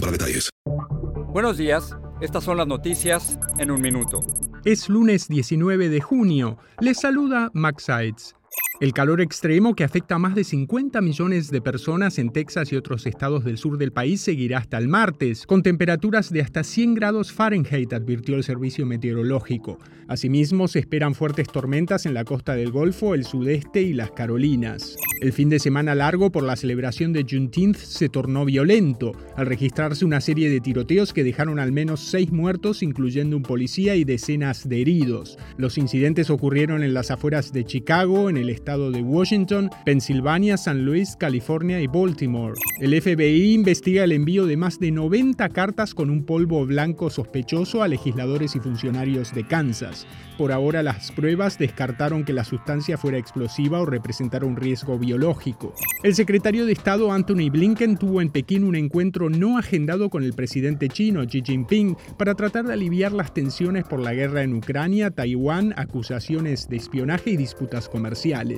para detalles. Buenos días. Estas son las noticias en un minuto. Es lunes 19 de junio. Les saluda Max Sides. El calor extremo que afecta a más de 50 millones de personas en Texas y otros estados del sur del país seguirá hasta el martes, con temperaturas de hasta 100 grados Fahrenheit, advirtió el servicio meteorológico. Asimismo, se esperan fuertes tormentas en la costa del Golfo, el sudeste y las Carolinas. El fin de semana largo por la celebración de Juneteenth se tornó violento, al registrarse una serie de tiroteos que dejaron al menos seis muertos, incluyendo un policía y decenas de heridos. Los incidentes ocurrieron en las afueras de Chicago, en el estado de Washington, Pensilvania, San Luis, California y Baltimore. El FBI investiga el envío de más de 90 cartas con un polvo blanco sospechoso a legisladores y funcionarios de Kansas. Por ahora las pruebas descartaron que la sustancia fuera explosiva o representara un riesgo biológico. El secretario de Estado Anthony Blinken tuvo en Pekín un encuentro no agendado con el presidente chino Xi Jinping para tratar de aliviar las tensiones por la guerra en Ucrania, Taiwán, acusaciones de espionaje y disputas comerciales.